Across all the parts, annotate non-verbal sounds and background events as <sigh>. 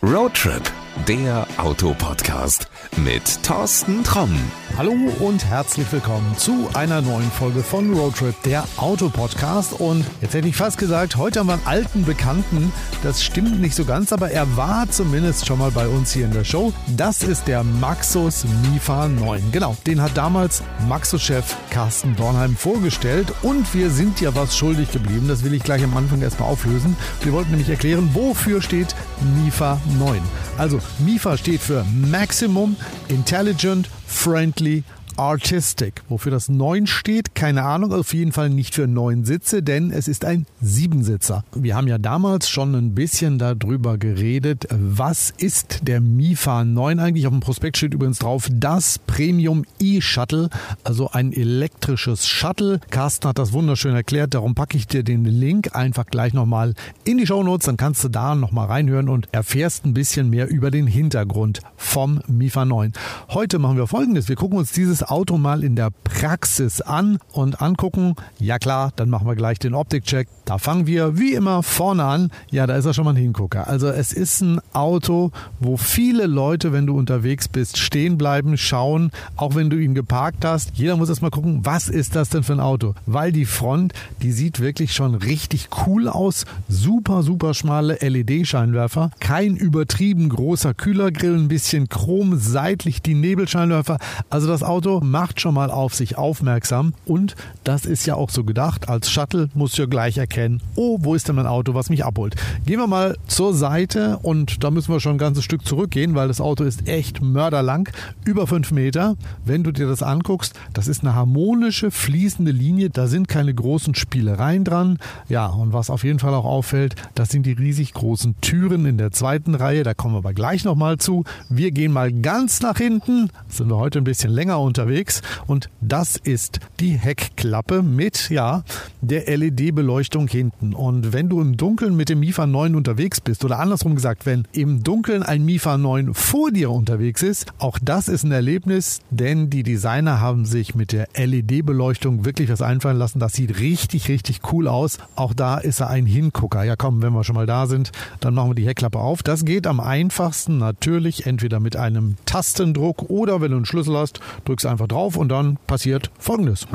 Roadtrip, der Autopodcast mit Thorsten Tromm. Hallo und herzlich willkommen zu einer neuen Folge von Roadtrip, der Autopodcast. Und jetzt hätte ich fast gesagt, heute haben wir einen alten Bekannten. Das stimmt nicht so ganz, aber er war zumindest schon mal bei uns hier in der Show. Das ist der Maxus Mifa 9. Genau, den hat damals Maxus-Chef Carsten Dornheim vorgestellt. Und wir sind ja was schuldig geblieben. Das will ich gleich am Anfang erstmal auflösen. Wir wollten nämlich erklären, wofür steht Mifa 9. Also MIFA steht für Maximum Intelligent Friendly Artistic. Wofür das 9 steht, keine Ahnung, auf jeden Fall nicht für 9 Sitze, denn es ist ein Siebensitzer. Wir haben ja damals schon ein bisschen darüber geredet, was ist der MIFA 9 eigentlich? Auf dem Prospekt steht übrigens drauf, das Premium E-Shuttle, also ein elektrisches Shuttle. Carsten hat das wunderschön erklärt, darum packe ich dir den Link einfach gleich nochmal in die Show Notes, dann kannst du da nochmal reinhören und erfährst ein bisschen mehr über den Hintergrund vom MIFA 9. Heute machen wir folgendes, wir gucken uns dieses Auto mal in der Praxis an und angucken. Ja klar, dann machen wir gleich den Optikcheck. Da fangen wir wie immer vorne an. Ja, da ist er schon mal ein Hingucker. Also es ist ein Auto, wo viele Leute, wenn du unterwegs bist, stehen bleiben, schauen, auch wenn du ihn geparkt hast. Jeder muss erst mal gucken, was ist das denn für ein Auto? Weil die Front, die sieht wirklich schon richtig cool aus. Super, super schmale LED-Scheinwerfer. Kein übertrieben großer Kühlergrill, ein bisschen chrom, seitlich die Nebelscheinwerfer. Also das Auto macht schon mal auf sich aufmerksam und das ist ja auch so gedacht. Als Shuttle muss ja gleich erkennen, oh, wo ist denn mein Auto, was mich abholt. Gehen wir mal zur Seite und da müssen wir schon ein ganzes Stück zurückgehen, weil das Auto ist echt mörderlang, über fünf Meter. Wenn du dir das anguckst, das ist eine harmonische, fließende Linie, da sind keine großen Spielereien dran. Ja, und was auf jeden Fall auch auffällt, das sind die riesig großen Türen in der zweiten Reihe, da kommen wir aber gleich nochmal zu. Wir gehen mal ganz nach hinten, sind wir heute ein bisschen länger unterwegs unterwegs und das ist die Heckklappe mit ja der LED-Beleuchtung hinten. Und wenn du im Dunkeln mit dem Mifa 9 unterwegs bist oder andersrum gesagt, wenn im Dunkeln ein Mifa 9 vor dir unterwegs ist, auch das ist ein Erlebnis, denn die Designer haben sich mit der LED-Beleuchtung wirklich was einfallen lassen. Das sieht richtig, richtig cool aus. Auch da ist er ein Hingucker. Ja, komm, wenn wir schon mal da sind, dann machen wir die Heckklappe auf. Das geht am einfachsten natürlich entweder mit einem Tastendruck oder wenn du einen Schlüssel hast, drückst einfach drauf und dann passiert folgendes.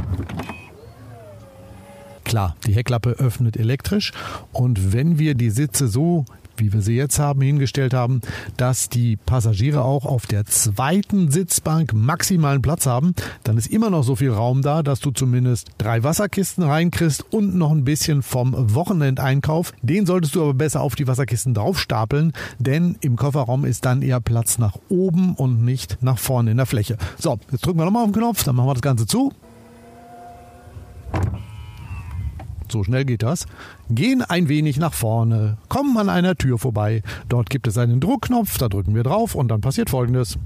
Klar, die Heckklappe öffnet elektrisch und wenn wir die Sitze so wie wir sie jetzt haben, hingestellt haben, dass die Passagiere auch auf der zweiten Sitzbank maximalen Platz haben, dann ist immer noch so viel Raum da, dass du zumindest drei Wasserkisten reinkriegst und noch ein bisschen vom Wochenendeinkauf. Den solltest du aber besser auf die Wasserkisten draufstapeln, denn im Kofferraum ist dann eher Platz nach oben und nicht nach vorne in der Fläche. So, jetzt drücken wir nochmal auf den Knopf, dann machen wir das Ganze zu. So schnell geht das. Gehen ein wenig nach vorne, kommen an einer Tür vorbei. Dort gibt es einen Druckknopf, da drücken wir drauf und dann passiert folgendes.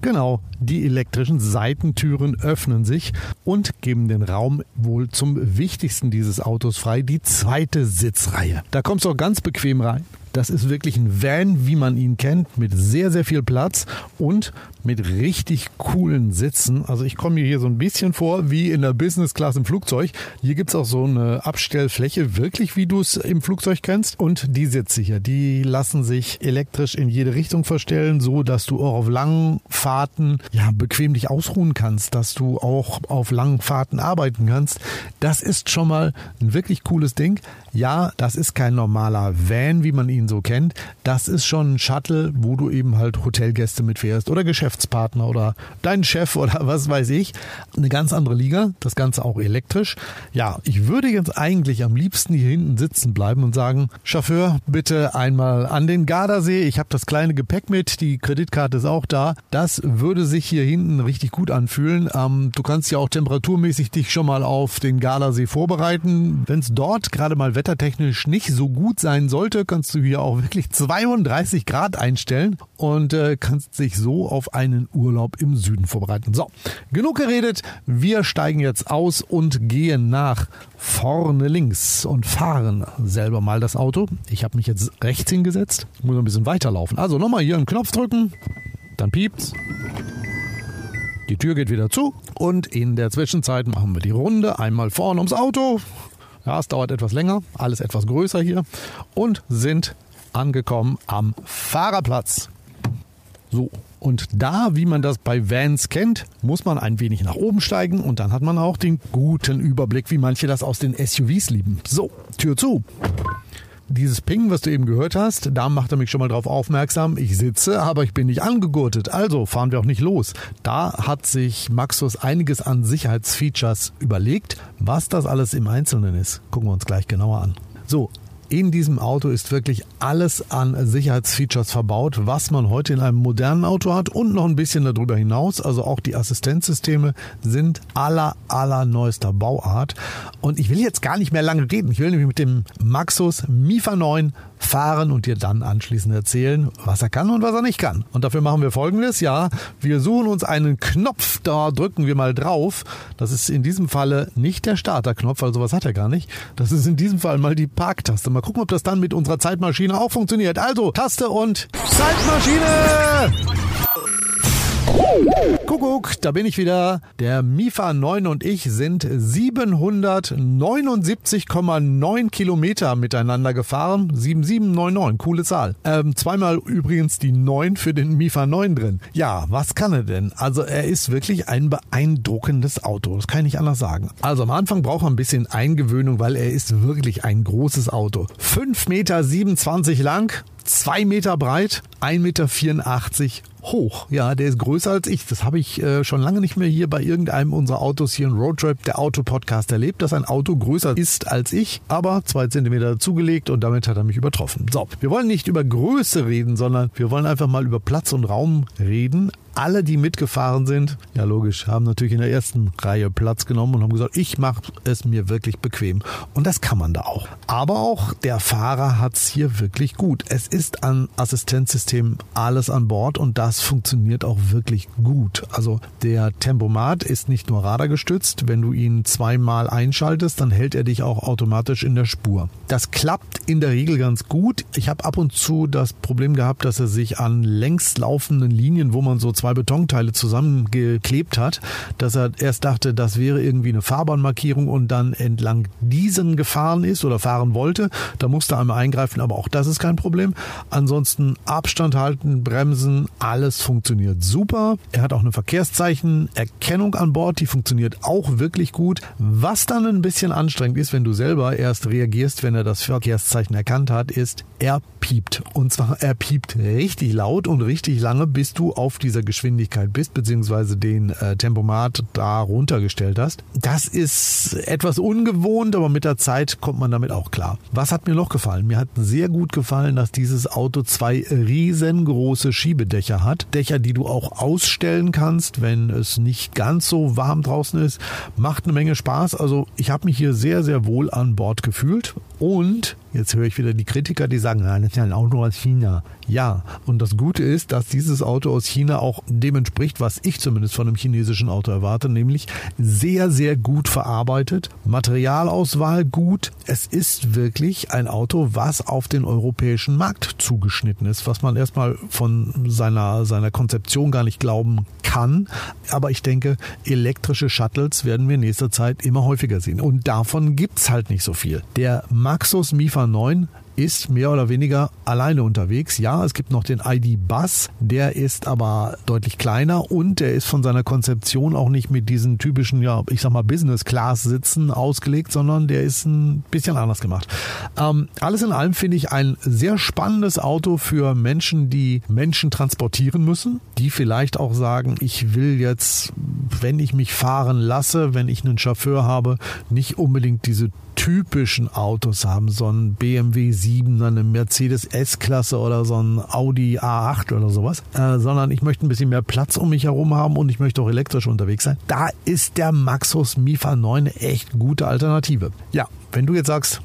Genau, die elektrischen Seitentüren öffnen sich und geben den Raum wohl zum wichtigsten dieses Autos frei, die zweite Sitzreihe. Da kommst du auch ganz bequem rein. Das ist wirklich ein Van, wie man ihn kennt, mit sehr, sehr viel Platz und mit richtig coolen Sitzen. Also ich komme mir hier so ein bisschen vor wie in der Business Class im Flugzeug. Hier gibt es auch so eine Abstellfläche, wirklich wie du es im Flugzeug kennst. Und die Sitze hier, die lassen sich elektrisch in jede Richtung verstellen, so dass du auch auf langen Fahrten ja bequem dich ausruhen kannst, dass du auch auf langen Fahrten arbeiten kannst. Das ist schon mal ein wirklich cooles Ding. Ja, das ist kein normaler Van, wie man ihn so kennt. Das ist schon ein Shuttle, wo du eben halt Hotelgäste mitfährst oder Geschäftspartner oder deinen Chef <laughs> oder was weiß ich. Eine ganz andere Liga. Das Ganze auch elektrisch. Ja, ich würde jetzt eigentlich am liebsten hier hinten sitzen bleiben und sagen, Chauffeur, bitte einmal an den Gardasee. Ich habe das kleine Gepäck mit. Die Kreditkarte ist auch da. Das würde sich hier hinten richtig gut anfühlen. Ähm, du kannst ja auch temperaturmäßig dich schon mal auf den Gardasee vorbereiten. Wenn es dort gerade mal wettertechnisch nicht so gut sein sollte, kannst du hier auch wirklich 32 Grad einstellen und äh, kannst dich so auf einen Urlaub im Süden vorbereiten. So, genug geredet. Wir steigen jetzt aus und gehen nach vorne links und fahren selber mal das Auto. Ich habe mich jetzt rechts hingesetzt, muss ein bisschen weiterlaufen. Also nochmal hier einen Knopf drücken, dann piept's. Die Tür geht wieder zu und in der Zwischenzeit machen wir die Runde einmal vorne ums Auto, Ja, es dauert etwas länger, alles etwas größer hier und sind angekommen am Fahrerplatz. So, und da, wie man das bei Vans kennt, muss man ein wenig nach oben steigen und dann hat man auch den guten Überblick, wie manche das aus den SUVs lieben. So, Tür zu. Dieses Ping, was du eben gehört hast, da macht er mich schon mal drauf aufmerksam. Ich sitze, aber ich bin nicht angegurtet. Also fahren wir auch nicht los. Da hat sich Maxus einiges an Sicherheitsfeatures überlegt. Was das alles im Einzelnen ist, gucken wir uns gleich genauer an. So, in diesem Auto ist wirklich alles an Sicherheitsfeatures verbaut, was man heute in einem modernen Auto hat und noch ein bisschen darüber hinaus. Also auch die Assistenzsysteme sind aller, aller neuester Bauart. Und ich will jetzt gar nicht mehr lange reden. Ich will nämlich mit dem Maxus Mifa 9 fahren und dir dann anschließend erzählen, was er kann und was er nicht kann. Und dafür machen wir folgendes. Ja, wir suchen uns einen Knopf, da drücken wir mal drauf. Das ist in diesem Falle nicht der Starterknopf, also was hat er gar nicht. Das ist in diesem Fall mal die Parktaste. Mal gucken, ob das dann mit unserer Zeitmaschine auch funktioniert. Also, Taste und Zeitmaschine! Kuckuck, da bin ich wieder. Der Mifa 9 und ich sind 779,9 Kilometer miteinander gefahren. 7799, coole Zahl. Ähm, zweimal übrigens die 9 für den Mifa 9 drin. Ja, was kann er denn? Also er ist wirklich ein beeindruckendes Auto. Das kann ich nicht anders sagen. Also am Anfang braucht er ein bisschen Eingewöhnung, weil er ist wirklich ein großes Auto. 5,27 Meter lang, 2 Meter breit, 1,84 Meter hoch. Ja, der ist größer als ich. Das habe ich äh, schon lange nicht mehr hier bei irgendeinem unserer Autos hier in Roadtrip, der Autopodcast, erlebt, dass ein Auto größer ist als ich, aber zwei Zentimeter zugelegt und damit hat er mich übertroffen. So, wir wollen nicht über Größe reden, sondern wir wollen einfach mal über Platz und Raum reden alle, die mitgefahren sind, ja logisch, haben natürlich in der ersten Reihe Platz genommen und haben gesagt, ich mache es mir wirklich bequem. Und das kann man da auch. Aber auch der Fahrer hat es hier wirklich gut. Es ist an Assistenzsystemen alles an Bord und das funktioniert auch wirklich gut. Also der Tempomat ist nicht nur radargestützt. Wenn du ihn zweimal einschaltest, dann hält er dich auch automatisch in der Spur. Das klappt in der Regel ganz gut. Ich habe ab und zu das Problem gehabt, dass er sich an längs laufenden Linien, wo man so zwei Betonteile zusammengeklebt hat, dass er erst dachte, das wäre irgendwie eine Fahrbahnmarkierung und dann entlang diesen gefahren ist oder fahren wollte. Da musste einmal eingreifen, aber auch das ist kein Problem. Ansonsten Abstand halten, bremsen, alles funktioniert super. Er hat auch eine Verkehrszeichenerkennung an Bord, die funktioniert auch wirklich gut. Was dann ein bisschen anstrengend ist, wenn du selber erst reagierst, wenn er das Verkehrszeichen erkannt hat, ist, er piept. Und zwar, er piept richtig laut und richtig lange, bis du auf dieser Geschwindigkeit bist, beziehungsweise den äh, Tempomat da runtergestellt hast. Das ist etwas ungewohnt, aber mit der Zeit kommt man damit auch klar. Was hat mir noch gefallen? Mir hat sehr gut gefallen, dass dieses Auto zwei riesengroße Schiebedächer hat. Dächer, die du auch ausstellen kannst, wenn es nicht ganz so warm draußen ist. Macht eine Menge Spaß. Also ich habe mich hier sehr, sehr wohl an Bord gefühlt und Jetzt höre ich wieder die Kritiker, die sagen, nein, das ist ja ein Auto aus China. Ja, und das Gute ist, dass dieses Auto aus China auch dem entspricht, was ich zumindest von einem chinesischen Auto erwarte, nämlich sehr, sehr gut verarbeitet, Materialauswahl gut. Es ist wirklich ein Auto, was auf den europäischen Markt zugeschnitten ist, was man erstmal von seiner, seiner Konzeption gar nicht glauben kann. Aber ich denke, elektrische Shuttles werden wir in nächster Zeit immer häufiger sehen. Und davon gibt's halt nicht so viel. Der Maxus Mifa 9 ist mehr oder weniger alleine unterwegs. Ja, es gibt noch den ID-Bus, der ist aber deutlich kleiner und der ist von seiner Konzeption auch nicht mit diesen typischen, ja, ich sag mal, Business-Class-Sitzen ausgelegt, sondern der ist ein bisschen anders gemacht. Ähm, alles in allem finde ich ein sehr spannendes Auto für Menschen, die Menschen transportieren müssen, die vielleicht auch sagen, ich will jetzt, wenn ich mich fahren lasse, wenn ich einen Chauffeur habe, nicht unbedingt diese typischen Autos haben, sondern BMW dann eine Mercedes S-Klasse oder so ein Audi A8 oder sowas, äh, sondern ich möchte ein bisschen mehr Platz um mich herum haben und ich möchte auch elektrisch unterwegs sein. Da ist der Maxus Mifa 9 echt gute Alternative. Ja, wenn du jetzt sagst,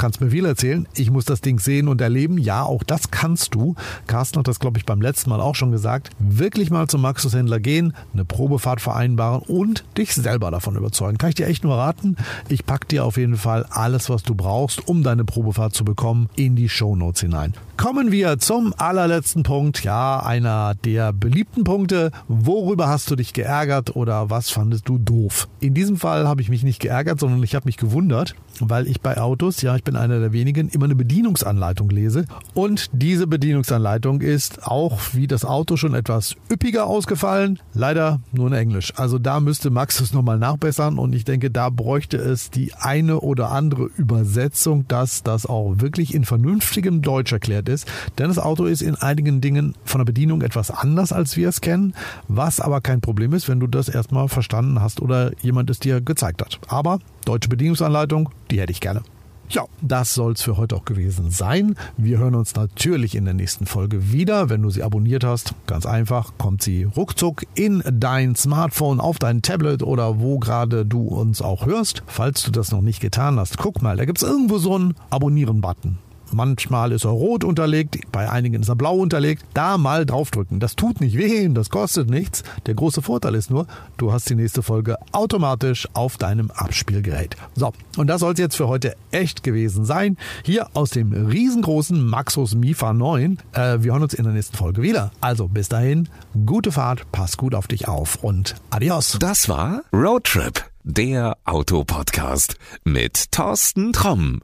kannst mir viel erzählen, ich muss das Ding sehen und erleben, ja, auch das kannst du. Carsten hat das, glaube ich, beim letzten Mal auch schon gesagt. Wirklich mal zum Maxus-Händler gehen, eine Probefahrt vereinbaren und dich selber davon überzeugen. Kann ich dir echt nur raten. Ich pack dir auf jeden Fall alles, was du brauchst, um deine Probefahrt zu bekommen, in die Show Notes hinein. Kommen wir zum allerletzten Punkt. Ja, einer der beliebten Punkte. Worüber hast du dich geärgert oder was fandest du doof? In diesem Fall habe ich mich nicht geärgert, sondern ich habe mich gewundert. Weil ich bei Autos, ja, ich bin einer der wenigen, immer eine Bedienungsanleitung lese. Und diese Bedienungsanleitung ist auch wie das Auto schon etwas üppiger ausgefallen. Leider nur in Englisch. Also da müsste Max es nochmal nachbessern und ich denke, da bräuchte es die eine oder andere Übersetzung, dass das auch wirklich in vernünftigem Deutsch erklärt ist. Denn das Auto ist in einigen Dingen von der Bedienung etwas anders, als wir es kennen, was aber kein Problem ist, wenn du das erstmal verstanden hast oder jemand es dir gezeigt hat. Aber deutsche Bedienungsanleitung, die hätte ich gerne. Ja, das soll's für heute auch gewesen sein. Wir hören uns natürlich in der nächsten Folge wieder. Wenn du sie abonniert hast, ganz einfach, kommt sie ruckzuck in dein Smartphone, auf dein Tablet oder wo gerade du uns auch hörst. Falls du das noch nicht getan hast, guck mal, da gibt's irgendwo so einen Abonnieren-Button. Manchmal ist er rot unterlegt, bei einigen ist er blau unterlegt. Da mal draufdrücken. Das tut nicht weh, das kostet nichts. Der große Vorteil ist nur, du hast die nächste Folge automatisch auf deinem Abspielgerät. So, und das soll es jetzt für heute echt gewesen sein. Hier aus dem riesengroßen Maxus Mifa 9. Äh, wir hören uns in der nächsten Folge wieder. Also bis dahin, gute Fahrt, pass gut auf dich auf und adios. Das war Roadtrip, der Autopodcast mit Thorsten Tromm.